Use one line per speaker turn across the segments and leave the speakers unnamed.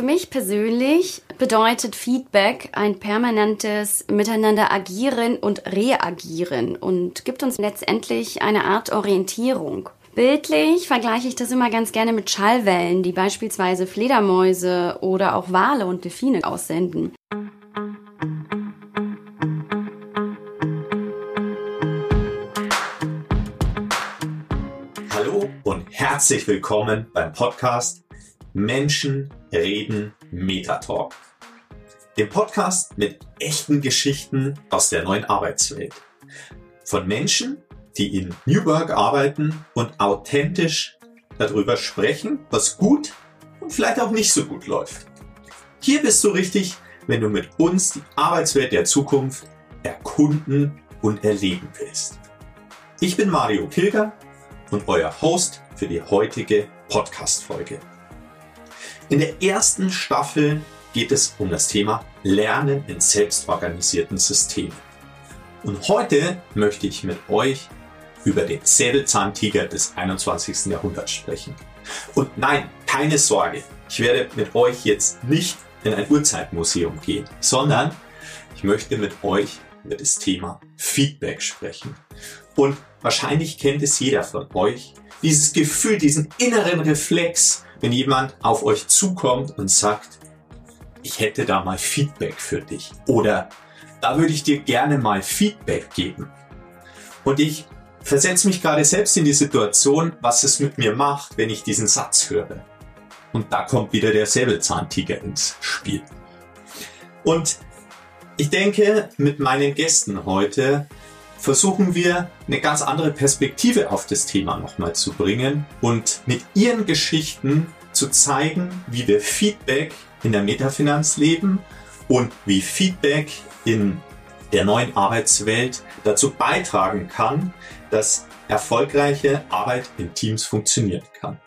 Für mich persönlich bedeutet Feedback ein permanentes Miteinander agieren und reagieren und gibt uns letztendlich eine Art Orientierung. Bildlich vergleiche ich das immer ganz gerne mit Schallwellen, die beispielsweise Fledermäuse oder auch Wale und Delfine aussenden.
Hallo und herzlich willkommen beim Podcast Menschen reden Metatalk. Dem Podcast mit echten Geschichten aus der neuen Arbeitswelt. Von Menschen, die in New Work arbeiten und authentisch darüber sprechen, was gut und vielleicht auch nicht so gut läuft. Hier bist du richtig, wenn du mit uns die Arbeitswelt der Zukunft erkunden und erleben willst. Ich bin Mario Kilger und euer Host für die heutige Podcast-Folge. In der ersten Staffel geht es um das Thema Lernen in selbstorganisierten Systemen. Und heute möchte ich mit euch über den Säbelzahntiger des 21. Jahrhunderts sprechen. Und nein, keine Sorge, ich werde mit euch jetzt nicht in ein Urzeitmuseum gehen, sondern ich möchte mit euch über das Thema Feedback sprechen. Und wahrscheinlich kennt es jeder von euch, dieses Gefühl, diesen inneren Reflex, wenn jemand auf euch zukommt und sagt, ich hätte da mal Feedback für dich oder da würde ich dir gerne mal Feedback geben. Und ich versetze mich gerade selbst in die Situation, was es mit mir macht, wenn ich diesen Satz höre. Und da kommt wieder der Säbelzahntiger ins Spiel. Und ich denke, mit meinen Gästen heute versuchen wir eine ganz andere Perspektive auf das Thema nochmal zu bringen und mit ihren Geschichten zu zeigen, wie wir Feedback in der Metafinanz leben und wie Feedback in der neuen Arbeitswelt dazu beitragen kann, dass erfolgreiche Arbeit in Teams funktionieren kann.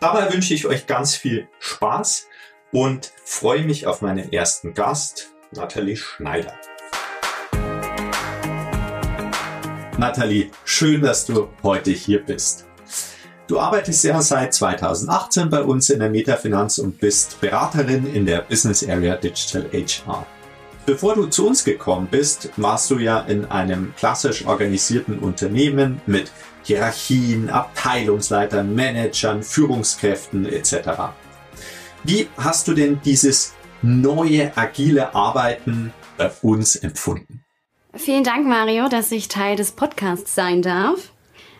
Dabei wünsche ich euch ganz viel Spaß und freue mich auf meinen ersten Gast, Nathalie Schneider. Nathalie, schön, dass du heute hier bist. Du arbeitest ja seit 2018 bei uns in der Metafinanz und bist Beraterin in der Business Area Digital HR. Bevor du zu uns gekommen bist, warst du ja in einem klassisch organisierten Unternehmen mit Hierarchien, Abteilungsleitern, Managern, Führungskräften etc. Wie hast du denn dieses neue agile Arbeiten bei uns empfunden?
Vielen Dank, Mario, dass ich Teil des Podcasts sein darf.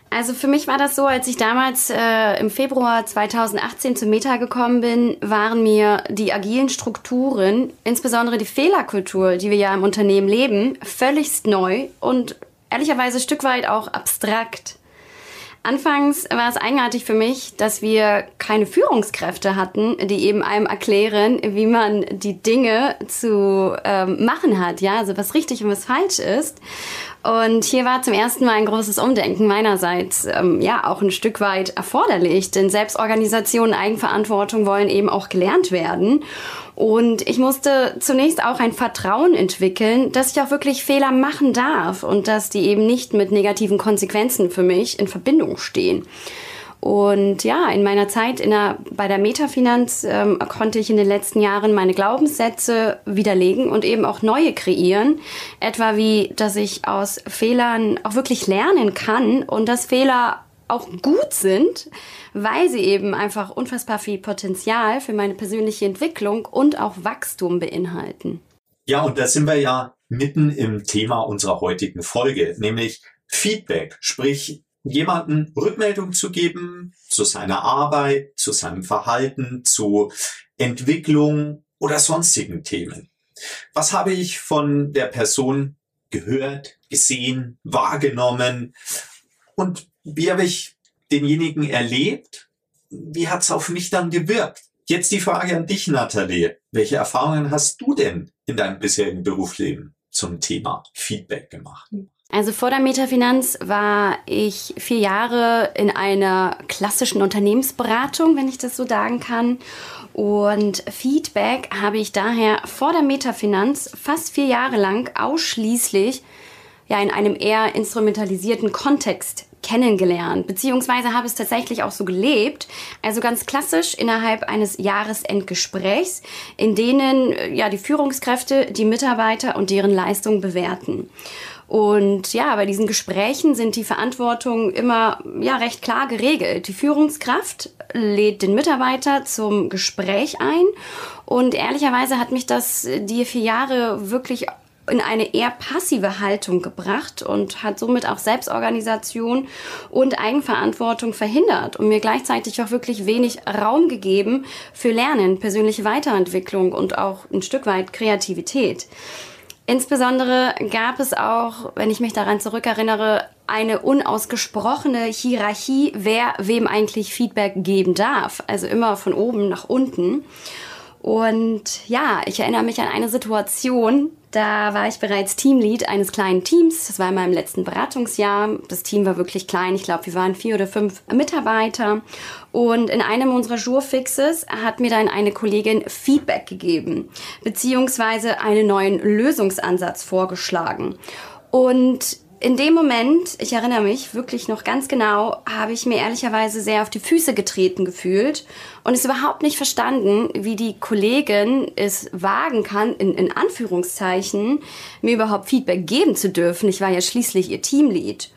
Also für mich war das so, als ich damals äh, im Februar 2018 zu Meta gekommen bin, waren mir die agilen Strukturen, insbesondere die Fehlerkultur, die wir ja im Unternehmen leben, völligst neu und ehrlicherweise ein Stück weit auch abstrakt. Anfangs war es eigenartig für mich, dass wir keine Führungskräfte hatten, die eben einem erklären, wie man die Dinge zu ähm, machen hat, ja, also was richtig und was falsch ist. Und hier war zum ersten Mal ein großes Umdenken meinerseits, ähm, ja, auch ein Stück weit erforderlich, denn Selbstorganisation, Eigenverantwortung wollen eben auch gelernt werden. Und ich musste zunächst auch ein Vertrauen entwickeln, dass ich auch wirklich Fehler machen darf und dass die eben nicht mit negativen Konsequenzen für mich in Verbindung stehen. Und ja, in meiner Zeit in der, bei der Metafinanz ähm, konnte ich in den letzten Jahren meine Glaubenssätze widerlegen und eben auch neue kreieren. Etwa wie, dass ich aus Fehlern auch wirklich lernen kann und dass Fehler auch gut sind, weil sie eben einfach unfassbar viel Potenzial für meine persönliche Entwicklung und auch Wachstum beinhalten.
Ja, und da sind wir ja mitten im Thema unserer heutigen Folge, nämlich Feedback, sprich jemanden Rückmeldung zu geben zu seiner Arbeit, zu seinem Verhalten, zu Entwicklung oder sonstigen Themen. Was habe ich von der Person gehört, gesehen, wahrgenommen und wie habe ich denjenigen erlebt? Wie hat es auf mich dann gewirkt? Jetzt die Frage an dich, Nathalie. Welche Erfahrungen hast du denn in deinem bisherigen Berufsleben zum Thema Feedback gemacht?
Also vor der Metafinanz war ich vier Jahre in einer klassischen Unternehmensberatung, wenn ich das so sagen kann. Und Feedback habe ich daher vor der Metafinanz fast vier Jahre lang ausschließlich ja in einem eher instrumentalisierten Kontext kennengelernt, beziehungsweise habe es tatsächlich auch so gelebt, also ganz klassisch innerhalb eines Jahresendgesprächs, in denen äh, ja die Führungskräfte die Mitarbeiter und deren Leistung bewerten. Und ja, bei diesen Gesprächen sind die Verantwortungen immer ja recht klar geregelt. Die Führungskraft lädt den Mitarbeiter zum Gespräch ein und ehrlicherweise hat mich das die vier Jahre wirklich in eine eher passive Haltung gebracht und hat somit auch Selbstorganisation und Eigenverantwortung verhindert und mir gleichzeitig auch wirklich wenig Raum gegeben für Lernen, persönliche Weiterentwicklung und auch ein Stück weit Kreativität. Insbesondere gab es auch, wenn ich mich daran zurückerinnere, eine unausgesprochene Hierarchie, wer wem eigentlich Feedback geben darf. Also immer von oben nach unten. Und ja, ich erinnere mich an eine Situation, da war ich bereits Teamlead eines kleinen Teams. Das war in meinem letzten Beratungsjahr. Das Team war wirklich klein. Ich glaube, wir waren vier oder fünf Mitarbeiter. Und in einem unserer Jurfixes hat mir dann eine Kollegin Feedback gegeben, beziehungsweise einen neuen Lösungsansatz vorgeschlagen. Und in dem Moment, ich erinnere mich wirklich noch ganz genau, habe ich mir ehrlicherweise sehr auf die Füße getreten gefühlt und es überhaupt nicht verstanden, wie die Kollegin es wagen kann, in, in Anführungszeichen, mir überhaupt Feedback geben zu dürfen. Ich war ja schließlich ihr Teamlead.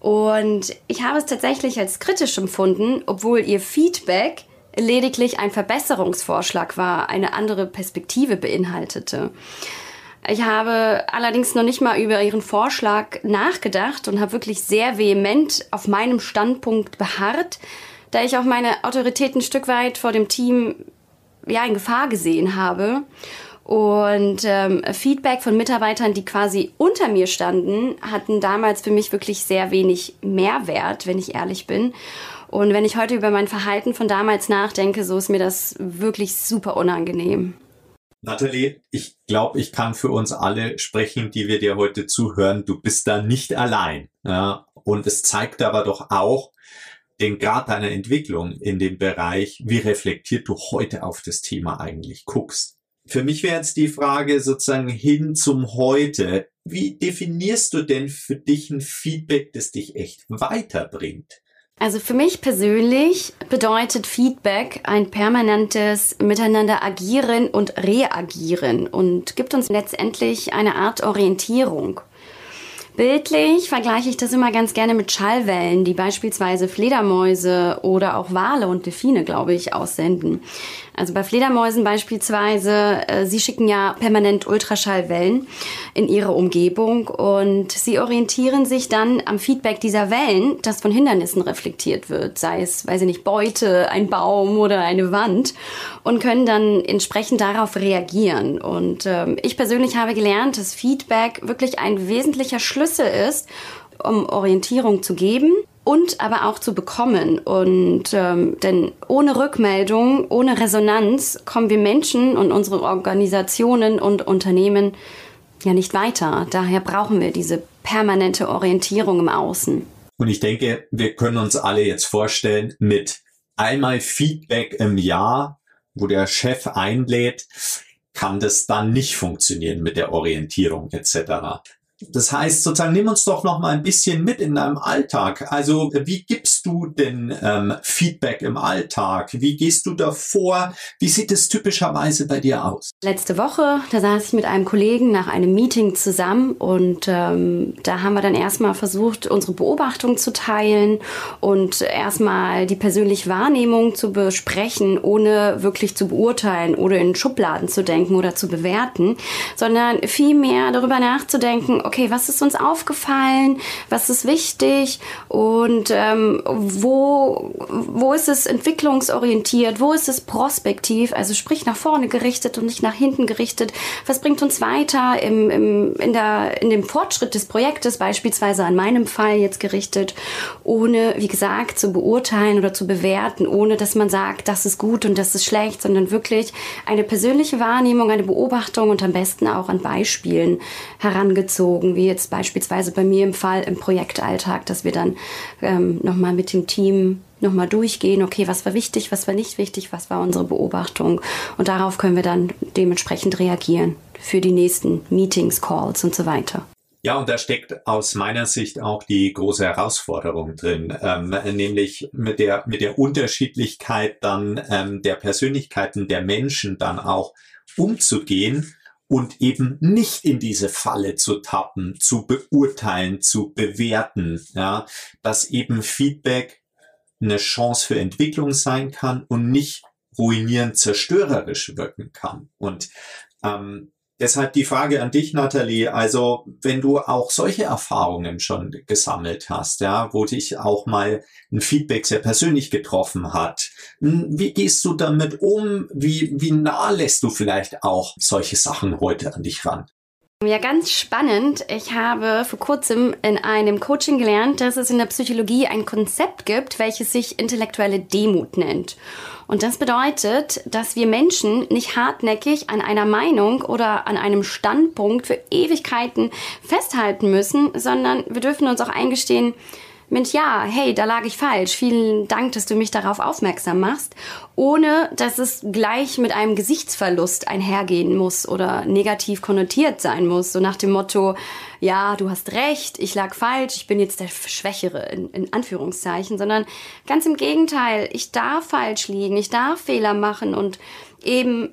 Und ich habe es tatsächlich als kritisch empfunden, obwohl ihr Feedback lediglich ein Verbesserungsvorschlag war, eine andere Perspektive beinhaltete. Ich habe allerdings noch nicht mal über ihren Vorschlag nachgedacht und habe wirklich sehr vehement auf meinem Standpunkt beharrt, da ich auch meine Autorität ein Stück weit vor dem Team ja in Gefahr gesehen habe. Und ähm, Feedback von Mitarbeitern, die quasi unter mir standen, hatten damals für mich wirklich sehr wenig Mehrwert, wenn ich ehrlich bin. Und wenn ich heute über mein Verhalten von damals nachdenke, so ist mir das wirklich super unangenehm.
Nathalie, ich glaube, ich kann für uns alle sprechen, die wir dir heute zuhören. Du bist da nicht allein. Ja? Und es zeigt aber doch auch den Grad deiner Entwicklung in dem Bereich, wie reflektiert du heute auf das Thema eigentlich guckst. Für mich wäre jetzt die Frage sozusagen hin zum Heute. Wie definierst du denn für dich ein Feedback, das dich echt weiterbringt?
Also für mich persönlich bedeutet Feedback ein permanentes Miteinander agieren und reagieren und gibt uns letztendlich eine Art Orientierung. Bildlich vergleiche ich das immer ganz gerne mit Schallwellen, die beispielsweise Fledermäuse oder auch Wale und Delfine, glaube ich, aussenden. Also bei Fledermäusen beispielsweise, äh, sie schicken ja permanent Ultraschallwellen in ihre Umgebung und sie orientieren sich dann am Feedback dieser Wellen, das von Hindernissen reflektiert wird, sei es, weiß ich nicht, Beute, ein Baum oder eine Wand und können dann entsprechend darauf reagieren. Und ähm, ich persönlich habe gelernt, dass Feedback wirklich ein wesentlicher Schlüssel ist, um Orientierung zu geben und aber auch zu bekommen. Und ähm, denn ohne Rückmeldung, ohne Resonanz kommen wir Menschen und unsere Organisationen und Unternehmen ja nicht weiter. Daher brauchen wir diese permanente Orientierung im Außen.
Und ich denke, wir können uns alle jetzt vorstellen, mit einmal Feedback im Jahr, wo der Chef einlädt, kann das dann nicht funktionieren mit der Orientierung etc. Das heißt, sozusagen, nimm uns doch noch mal ein bisschen mit in deinem Alltag. Also, wie gibst du denn ähm, Feedback im Alltag? Wie gehst du da vor? Wie sieht es typischerweise bei dir aus?
Letzte Woche, da saß ich mit einem Kollegen nach einem Meeting zusammen und ähm, da haben wir dann erstmal versucht, unsere Beobachtung zu teilen und erstmal die persönliche Wahrnehmung zu besprechen, ohne wirklich zu beurteilen oder in Schubladen zu denken oder zu bewerten, sondern vielmehr darüber nachzudenken, okay, okay, was ist uns aufgefallen, was ist wichtig? Und ähm, wo, wo ist es entwicklungsorientiert, wo ist es prospektiv, also sprich nach vorne gerichtet und nicht nach hinten gerichtet. Was bringt uns weiter im, im, in, der, in dem Fortschritt des Projektes, beispielsweise an meinem Fall jetzt gerichtet, ohne, wie gesagt, zu beurteilen oder zu bewerten, ohne dass man sagt, das ist gut und das ist schlecht, sondern wirklich eine persönliche Wahrnehmung, eine Beobachtung und am besten auch an Beispielen herangezogen gucken, wie jetzt beispielsweise bei mir im Fall im Projektalltag, dass wir dann ähm, nochmal mit dem Team nochmal durchgehen, okay, was war wichtig, was war nicht wichtig, was war unsere Beobachtung und darauf können wir dann dementsprechend reagieren für die nächsten Meetings, Calls und so weiter.
Ja, und da steckt aus meiner Sicht auch die große Herausforderung drin, ähm, nämlich mit der, mit der Unterschiedlichkeit dann ähm, der Persönlichkeiten der Menschen dann auch umzugehen und eben nicht in diese Falle zu tappen, zu beurteilen, zu bewerten, ja, dass eben Feedback eine Chance für Entwicklung sein kann und nicht ruinierend zerstörerisch wirken kann. Und ähm, Deshalb die Frage an dich, Nathalie. Also, wenn du auch solche Erfahrungen schon gesammelt hast, ja, wo dich auch mal ein Feedback sehr persönlich getroffen hat, hm, wie gehst du damit um? Wie, wie nah lässt du vielleicht auch solche Sachen heute an dich ran?
Ja, ganz spannend. Ich habe vor kurzem in einem Coaching gelernt, dass es in der Psychologie ein Konzept gibt, welches sich intellektuelle Demut nennt. Und das bedeutet, dass wir Menschen nicht hartnäckig an einer Meinung oder an einem Standpunkt für Ewigkeiten festhalten müssen, sondern wir dürfen uns auch eingestehen, Mensch, ja, hey, da lag ich falsch. Vielen Dank, dass du mich darauf aufmerksam machst, ohne dass es gleich mit einem Gesichtsverlust einhergehen muss oder negativ konnotiert sein muss. So nach dem Motto, ja, du hast recht, ich lag falsch, ich bin jetzt der Schwächere in, in Anführungszeichen, sondern ganz im Gegenteil, ich darf falsch liegen, ich darf Fehler machen und eben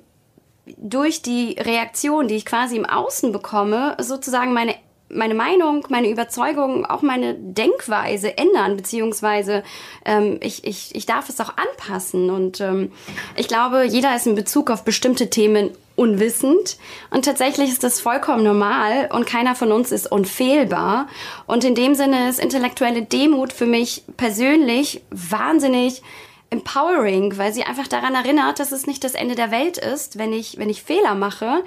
durch die Reaktion, die ich quasi im Außen bekomme, sozusagen meine meine Meinung, meine Überzeugung, auch meine Denkweise ändern, beziehungsweise ähm, ich, ich, ich darf es auch anpassen. Und ähm, ich glaube, jeder ist in Bezug auf bestimmte Themen unwissend. Und tatsächlich ist das vollkommen normal und keiner von uns ist unfehlbar. Und in dem Sinne ist intellektuelle Demut für mich persönlich wahnsinnig empowering, weil sie einfach daran erinnert, dass es nicht das Ende der Welt ist, wenn ich, wenn ich Fehler mache,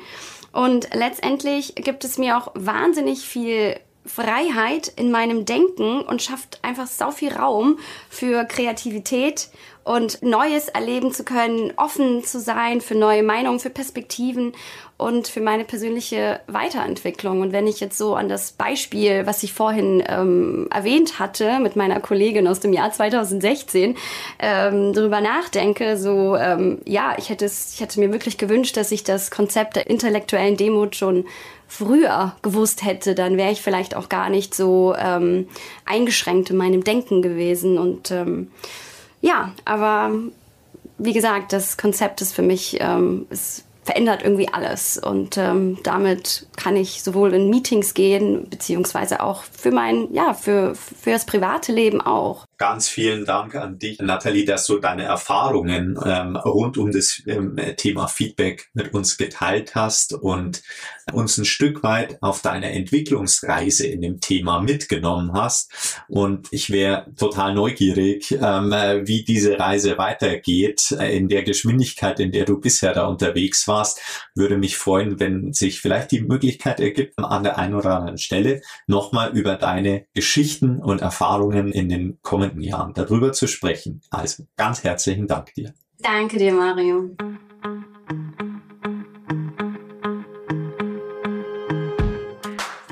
und letztendlich gibt es mir auch wahnsinnig viel Freiheit in meinem Denken und schafft einfach so viel Raum für Kreativität und Neues erleben zu können, offen zu sein für neue Meinungen, für Perspektiven und für meine persönliche Weiterentwicklung. Und wenn ich jetzt so an das Beispiel, was ich vorhin ähm, erwähnt hatte, mit meiner Kollegin aus dem Jahr 2016, ähm, darüber nachdenke, so ähm, ja, ich hätte es, ich hätte mir wirklich gewünscht, dass ich das Konzept der intellektuellen Demut schon früher gewusst hätte, dann wäre ich vielleicht auch gar nicht so ähm, eingeschränkt in meinem Denken gewesen. Und ähm, ja, aber wie gesagt, das Konzept ist für mich ähm, ist verändert irgendwie alles. Und ähm, damit kann ich sowohl in Meetings gehen, beziehungsweise auch für mein, ja, für, für das private Leben auch.
Ganz vielen Dank an dich, Nathalie, dass du deine Erfahrungen ähm, rund um das ähm, Thema Feedback mit uns geteilt hast und uns ein Stück weit auf deine Entwicklungsreise in dem Thema mitgenommen hast. Und ich wäre total neugierig, ähm, wie diese Reise weitergeht, äh, in der Geschwindigkeit, in der du bisher da unterwegs warst. Würde mich freuen, wenn sich vielleicht die Möglichkeit ergibt, an der einen oder anderen Stelle nochmal über deine Geschichten und Erfahrungen in den kommenden kommenden Jahren darüber zu sprechen. Also ganz herzlichen Dank dir.
Danke dir, Mario.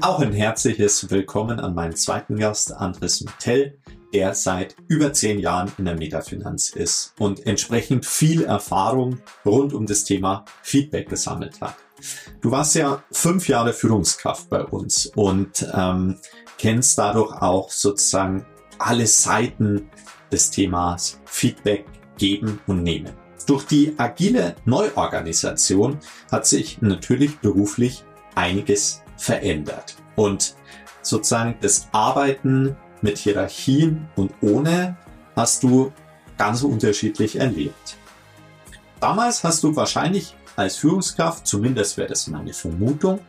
Auch ein herzliches Willkommen an meinen zweiten Gast, Andres Mittel, der seit über zehn Jahren in der Metafinanz ist und entsprechend viel Erfahrung rund um das Thema Feedback gesammelt hat. Du warst ja fünf Jahre Führungskraft bei uns und ähm, kennst dadurch auch sozusagen alle Seiten des Themas Feedback geben und nehmen. Durch die agile Neuorganisation hat sich natürlich beruflich einiges verändert. Und sozusagen das Arbeiten mit Hierarchien und ohne hast du ganz unterschiedlich erlebt. Damals hast du wahrscheinlich als Führungskraft, zumindest wäre das meine Vermutung,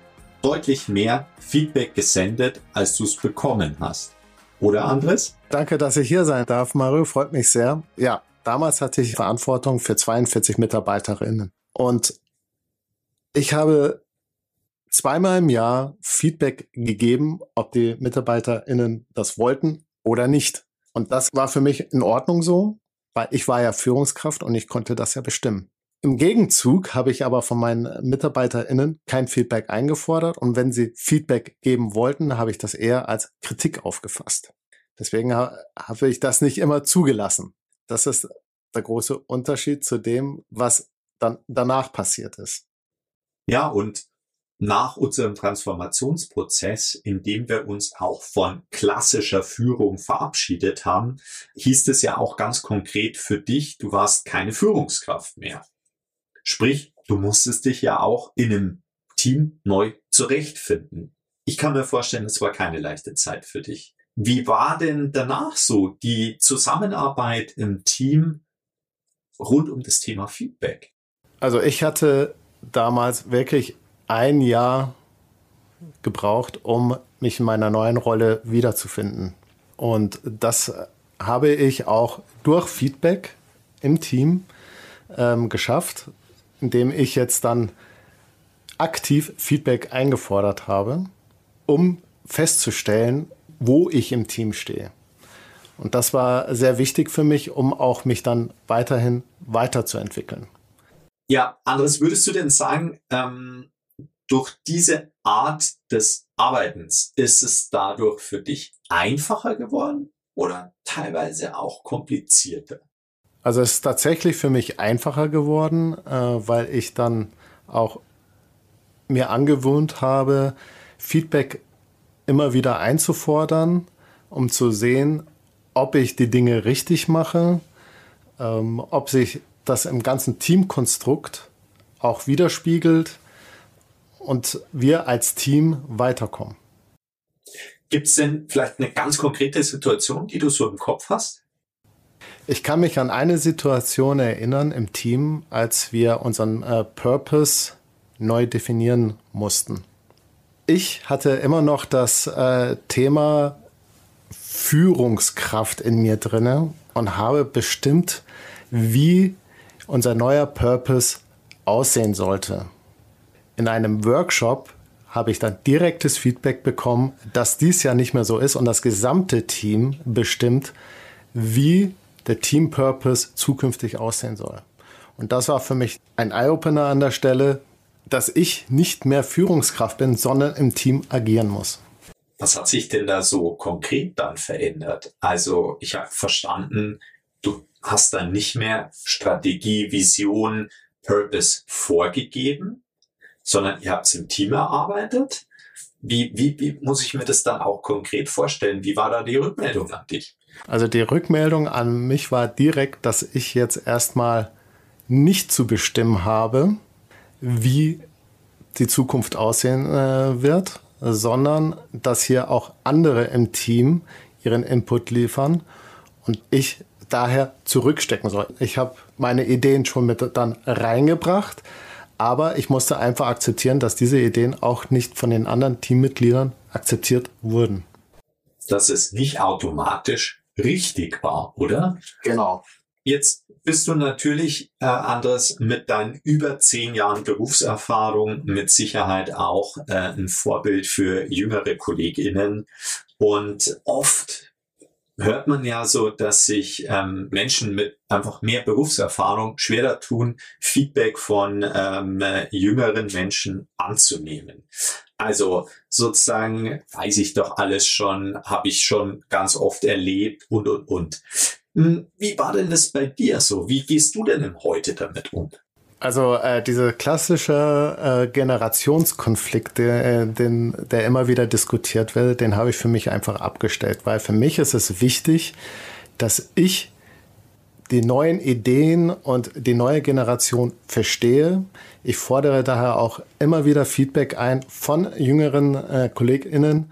deutlich mehr Feedback gesendet, als du es bekommen hast. Oder Andres?
Danke, dass ich hier sein darf, Mario. Freut mich sehr. Ja, damals hatte ich Verantwortung für 42 Mitarbeiterinnen. Und ich habe zweimal im Jahr Feedback gegeben, ob die MitarbeiterInnen das wollten oder nicht. Und das war für mich in Ordnung so, weil ich war ja Führungskraft und ich konnte das ja bestimmen. Im Gegenzug habe ich aber von meinen MitarbeiterInnen kein Feedback eingefordert und wenn sie Feedback geben wollten, habe ich das eher als Kritik aufgefasst. Deswegen habe ich das nicht immer zugelassen. Das ist der große Unterschied zu dem, was dann danach passiert ist.
Ja, und nach unserem Transformationsprozess, in dem wir uns auch von klassischer Führung verabschiedet haben, hieß es ja auch ganz konkret für dich, du warst keine Führungskraft mehr. Sprich, du musstest dich ja auch in einem Team neu zurechtfinden. Ich kann mir vorstellen, es war keine leichte Zeit für dich. Wie war denn danach so die Zusammenarbeit im Team rund um das Thema Feedback?
Also ich hatte damals wirklich ein Jahr gebraucht, um mich in meiner neuen Rolle wiederzufinden. Und das habe ich auch durch Feedback im Team ähm, geschafft, indem ich jetzt dann aktiv Feedback eingefordert habe, um festzustellen, wo ich im Team stehe. Und das war sehr wichtig für mich, um auch mich dann weiterhin weiterzuentwickeln.
Ja, Andres, würdest du denn sagen, ähm, durch diese Art des Arbeitens ist es dadurch für dich einfacher geworden oder teilweise auch komplizierter?
Also es ist tatsächlich für mich einfacher geworden, äh, weil ich dann auch mir angewöhnt habe, Feedback immer wieder einzufordern, um zu sehen, ob ich die Dinge richtig mache, ähm, ob sich das im ganzen Teamkonstrukt auch widerspiegelt und wir als Team weiterkommen.
Gibt es denn vielleicht eine ganz konkrete Situation, die du so im Kopf hast?
Ich kann mich an eine Situation erinnern im Team, als wir unseren äh, Purpose neu definieren mussten. Ich hatte immer noch das äh, Thema Führungskraft in mir drinne und habe bestimmt, wie unser neuer Purpose aussehen sollte in einem Workshop habe ich dann direktes Feedback bekommen, dass dies ja nicht mehr so ist und das gesamte Team bestimmt, wie der Team Purpose zukünftig aussehen soll. Und das war für mich ein Eye-Opener an der Stelle, dass ich nicht mehr Führungskraft bin, sondern im Team agieren muss.
Was hat sich denn da so konkret dann verändert? Also ich habe verstanden, du hast dann nicht mehr Strategie, Vision, Purpose vorgegeben, sondern ihr habt es im Team erarbeitet. Wie, wie, wie muss ich mir das dann auch konkret vorstellen? Wie war da die Rückmeldung an dich?
Also die Rückmeldung an mich war direkt, dass ich jetzt erstmal nicht zu bestimmen habe, wie die Zukunft aussehen äh, wird, sondern dass hier auch andere im Team ihren Input liefern und ich daher zurückstecken soll. Ich habe meine Ideen schon mit dann reingebracht, aber ich musste einfach akzeptieren, dass diese Ideen auch nicht von den anderen Teammitgliedern akzeptiert wurden.
Dass es nicht automatisch richtig war, oder?
Genau.
Jetzt bist du natürlich, äh, Andres, mit deinen über zehn Jahren Berufserfahrung mit Sicherheit auch äh, ein Vorbild für jüngere KollegInnen. Und oft hört man ja so, dass sich ähm, Menschen mit einfach mehr Berufserfahrung schwerer tun, Feedback von ähm, jüngeren Menschen anzunehmen. Also sozusagen weiß ich doch alles schon, habe ich schon ganz oft erlebt und und und. Hm, wie war denn das bei dir so? Wie gehst du denn heute damit um?
Also äh, diese klassische äh, Generationskonflikt, der, äh, den, der immer wieder diskutiert wird, den habe ich für mich einfach abgestellt, weil für mich ist es wichtig, dass ich die neuen Ideen und die neue Generation verstehe. Ich fordere daher auch immer wieder Feedback ein von jüngeren äh, KollegInnen,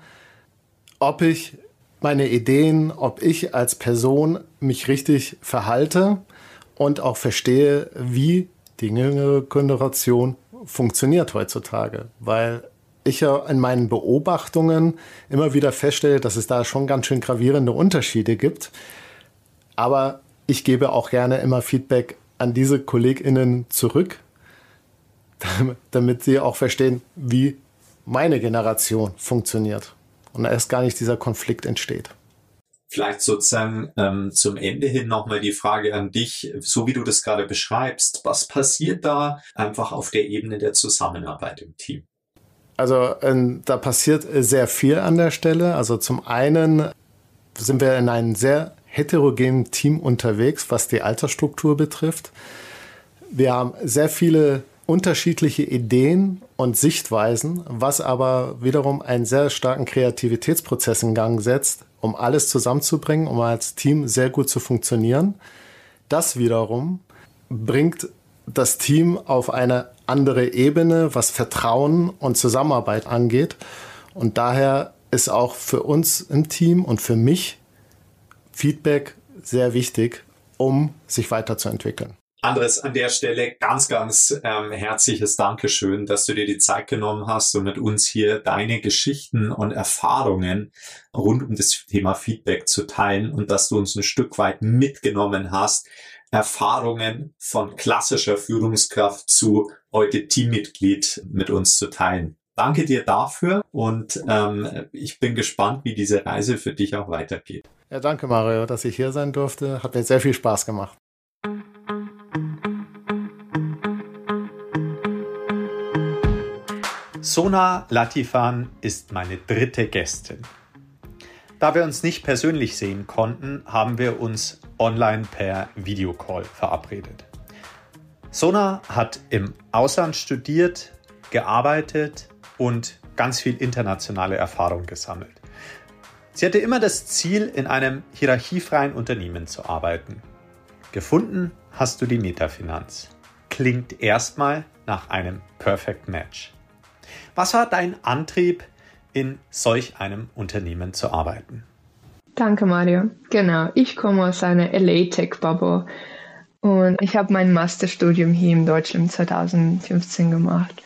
ob ich meine Ideen, ob ich als Person mich richtig verhalte und auch verstehe, wie jüngere Generation funktioniert heutzutage, weil ich ja in meinen Beobachtungen immer wieder feststelle, dass es da schon ganz schön gravierende Unterschiede gibt. Aber ich gebe auch gerne immer Feedback an diese KollegInnen zurück, damit sie auch verstehen, wie meine Generation funktioniert und erst gar nicht dieser Konflikt entsteht.
Vielleicht sozusagen ähm, zum Ende hin nochmal die Frage an dich, so wie du das gerade beschreibst, was passiert da einfach auf der Ebene der Zusammenarbeit im Team?
Also ähm, da passiert sehr viel an der Stelle. Also zum einen sind wir in einem sehr heterogenen Team unterwegs, was die Altersstruktur betrifft. Wir haben sehr viele unterschiedliche Ideen und Sichtweisen, was aber wiederum einen sehr starken Kreativitätsprozess in Gang setzt, um alles zusammenzubringen, um als Team sehr gut zu funktionieren. Das wiederum bringt das Team auf eine andere Ebene, was Vertrauen und Zusammenarbeit angeht. Und daher ist auch für uns im Team und für mich Feedback sehr wichtig, um sich weiterzuentwickeln.
Andres, an der Stelle ganz, ganz ähm, herzliches Dankeschön, dass du dir die Zeit genommen hast und mit uns hier deine Geschichten und Erfahrungen rund um das Thema Feedback zu teilen und dass du uns ein Stück weit mitgenommen hast, Erfahrungen von klassischer Führungskraft zu heute Teammitglied mit uns zu teilen. Danke dir dafür und ähm, ich bin gespannt, wie diese Reise für dich auch weitergeht.
Ja, danke Mario, dass ich hier sein durfte. Hat mir sehr viel Spaß gemacht.
Sona Latifan ist meine dritte Gästin. Da wir uns nicht persönlich sehen konnten, haben wir uns online per Videocall verabredet. Sona hat im Ausland studiert, gearbeitet und ganz viel internationale Erfahrung gesammelt. Sie hatte immer das Ziel, in einem hierarchiefreien Unternehmen zu arbeiten. Gefunden hast du die Metafinanz. Klingt erstmal nach einem Perfect Match. Was war dein Antrieb, in solch einem Unternehmen zu arbeiten?
Danke, Mario. Genau, ich komme aus einer LA Tech Bubble und ich habe mein Masterstudium hier in Deutschland 2015 gemacht.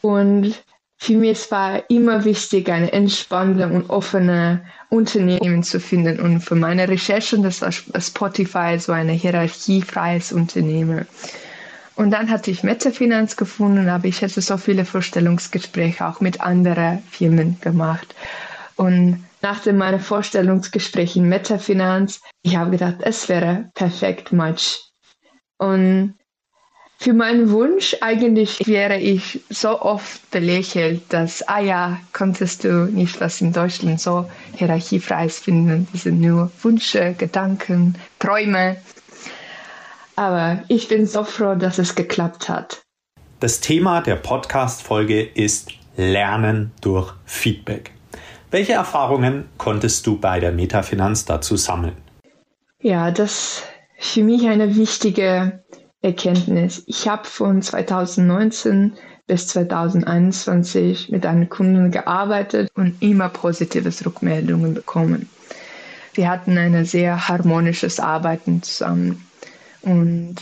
Und für mich war immer wichtig, eine entspannte und offene Unternehmen zu finden. Und für meine Recherchen, das war Spotify so ein hierarchiefreies Unternehmen. Und dann hatte ich Metafinanz gefunden, aber ich hätte so viele Vorstellungsgespräche auch mit anderen Firmen gemacht. Und nach meinen Vorstellungsgesprächen Metafinanz, ich habe gedacht, es wäre perfekt Match. Und für meinen Wunsch eigentlich wäre ich so oft belächelt, dass, ah ja, konntest du nicht was in Deutschland so hierarchiefreies finden. Das sind nur Wünsche, Gedanken, Träume. Aber ich bin so froh, dass es geklappt hat.
Das Thema der Podcast-Folge ist Lernen durch Feedback. Welche Erfahrungen konntest du bei der Metafinanz dazu sammeln?
Ja, das ist für mich eine wichtige Erkenntnis. Ich habe von 2019 bis 2021 mit einem Kunden gearbeitet und immer positives Rückmeldungen bekommen. Wir hatten ein sehr harmonisches Arbeiten zusammen. Und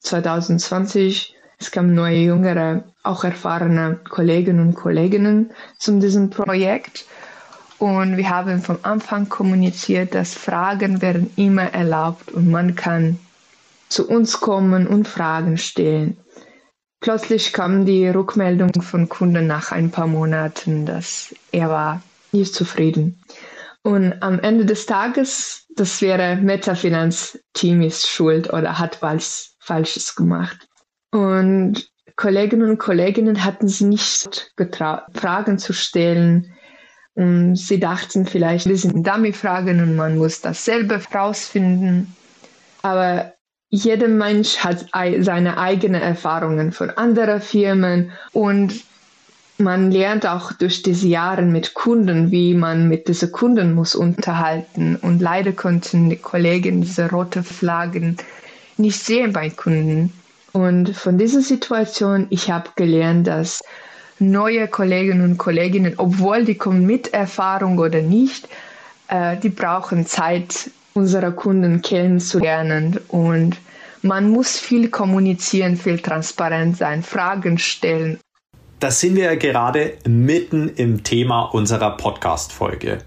2020 es kamen neue, jüngere, auch erfahrene Kolleginnen und Kollegen zu diesem Projekt. Und wir haben vom Anfang kommuniziert, dass Fragen werden immer erlaubt und man kann zu uns kommen und Fragen stellen. Plötzlich kam die Rückmeldung von Kunden nach ein paar Monaten, dass er war nicht zufrieden. Und am Ende des Tages, das wäre Metafinanz-Team ist schuld oder hat was Falsches gemacht. Und Kolleginnen und Kollegen hatten sie nicht getraut, Fragen zu stellen. Und sie dachten vielleicht, das sind Dummy-Fragen und man muss das selber rausfinden. Aber jeder Mensch hat seine eigenen Erfahrungen von anderen Firmen und man lernt auch durch diese Jahre mit Kunden, wie man mit diesen Kunden muss unterhalten. Und leider konnten die Kollegen diese rote Flaggen nicht sehen bei Kunden. Und von dieser Situation, ich habe gelernt, dass neue Kolleginnen und Kollegen, obwohl die kommen mit Erfahrung oder nicht, äh, die brauchen Zeit, unsere Kunden kennenzulernen. Und man muss viel kommunizieren, viel transparent sein, Fragen stellen
da sind wir ja gerade mitten im Thema unserer Podcast-Folge.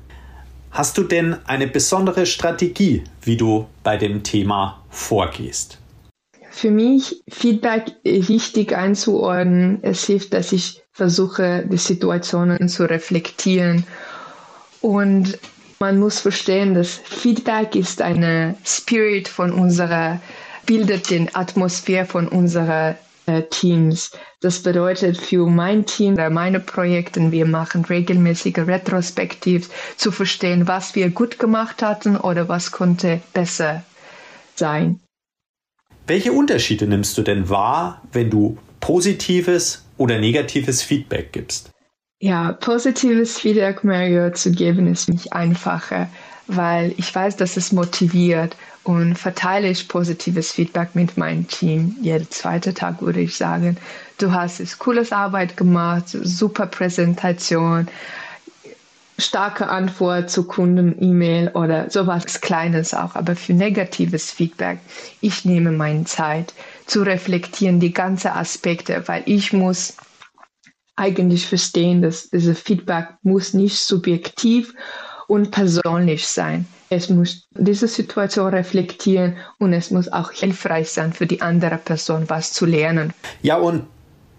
Hast du denn eine besondere Strategie, wie du bei dem Thema vorgehst?
Für mich Feedback richtig einzuordnen. Es hilft, dass ich versuche, die Situationen zu reflektieren. Und man muss verstehen, dass Feedback ist eine Spirit von unserer, bildet den Atmosphäre von unserer äh, Teams. Das bedeutet für mein Team, meine Projekte, wir machen regelmäßige Retrospektivs, zu verstehen, was wir gut gemacht hatten oder was konnte besser sein.
Welche Unterschiede nimmst du denn wahr, wenn du positives oder negatives Feedback gibst?
Ja, positives Feedback, Mario, zu geben ist nicht einfacher, weil ich weiß, dass es motiviert und verteile ich positives Feedback mit meinem Team. Jeden zweiten Tag würde ich sagen, du hast es cooles Arbeit gemacht, super Präsentation, starke Antwort zu Kunden-E-Mail oder sowas Kleines auch. Aber für negatives Feedback, ich nehme meine Zeit zu reflektieren, die ganzen Aspekte, weil ich muss eigentlich verstehen, dass dieses Feedback muss nicht subjektiv und persönlich sein. Es muss diese Situation reflektieren und es muss auch hilfreich sein für die andere Person, was zu lernen.
Ja, und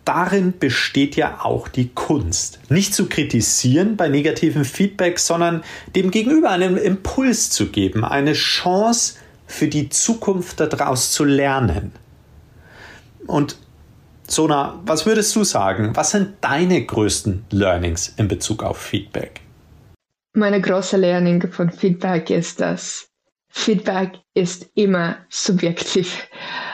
darin besteht ja auch die Kunst. Nicht zu kritisieren bei negativem Feedback, sondern dem Gegenüber einen Impuls zu geben, eine Chance für die Zukunft daraus zu lernen. Und Sona, was würdest du sagen? Was sind deine größten Learnings in Bezug auf Feedback?
Meine große Learning von Feedback ist, dass Feedback ist immer subjektiv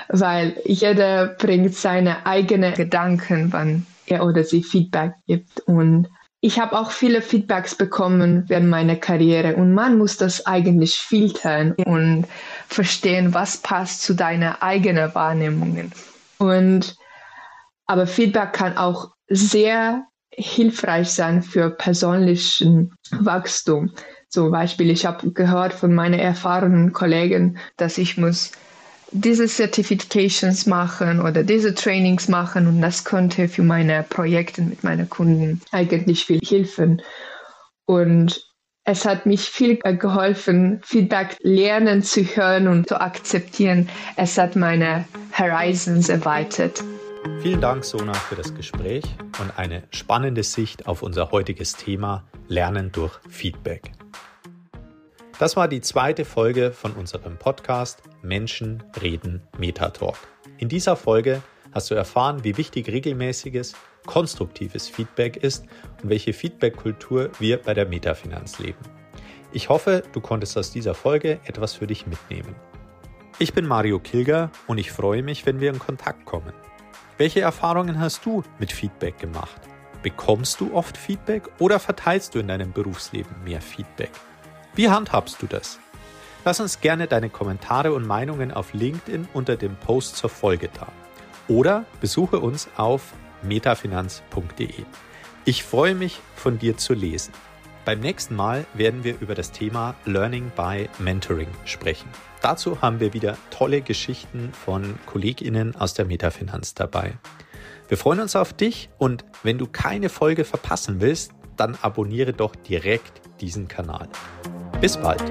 weil jeder bringt seine eigenen Gedanken, wann er oder sie Feedback gibt. Und ich habe auch viele Feedbacks bekommen während meiner Karriere und man muss das eigentlich filtern und verstehen, was passt zu deiner eigenen Wahrnehmungen. Und aber Feedback kann auch sehr hilfreich sein für persönlichen Wachstum. Zum Beispiel, ich habe gehört von meinen erfahrenen Kollegen, dass ich muss diese Certifications machen oder diese Trainings machen und das könnte für meine Projekte mit meinen Kunden eigentlich viel helfen. Und es hat mich viel geholfen, Feedback lernen zu hören und zu akzeptieren. Es hat meine Horizons erweitert.
Vielen Dank, Sona, für das Gespräch und eine spannende Sicht auf unser heutiges Thema Lernen durch Feedback. Das war die zweite Folge von unserem Podcast Menschen reden Metatalk. In dieser Folge hast du erfahren, wie wichtig regelmäßiges, konstruktives Feedback ist und welche Feedback-Kultur wir bei der Metafinanz leben. Ich hoffe, du konntest aus dieser Folge etwas für dich mitnehmen. Ich bin Mario Kilger und ich freue mich, wenn wir in Kontakt kommen. Welche Erfahrungen hast du mit Feedback gemacht? Bekommst du oft Feedback oder verteilst du in deinem Berufsleben mehr Feedback? Wie handhabst du das? Lass uns gerne deine Kommentare und Meinungen auf LinkedIn unter dem Post zur Folge da. Oder besuche uns auf metafinanz.de. Ich freue mich, von dir zu lesen. Beim nächsten Mal werden wir über das Thema Learning by Mentoring sprechen. Dazu haben wir wieder tolle Geschichten von KollegInnen aus der Metafinanz dabei. Wir freuen uns auf dich und wenn du keine Folge verpassen willst, dann abonniere doch direkt diesen Kanal. Bis bald!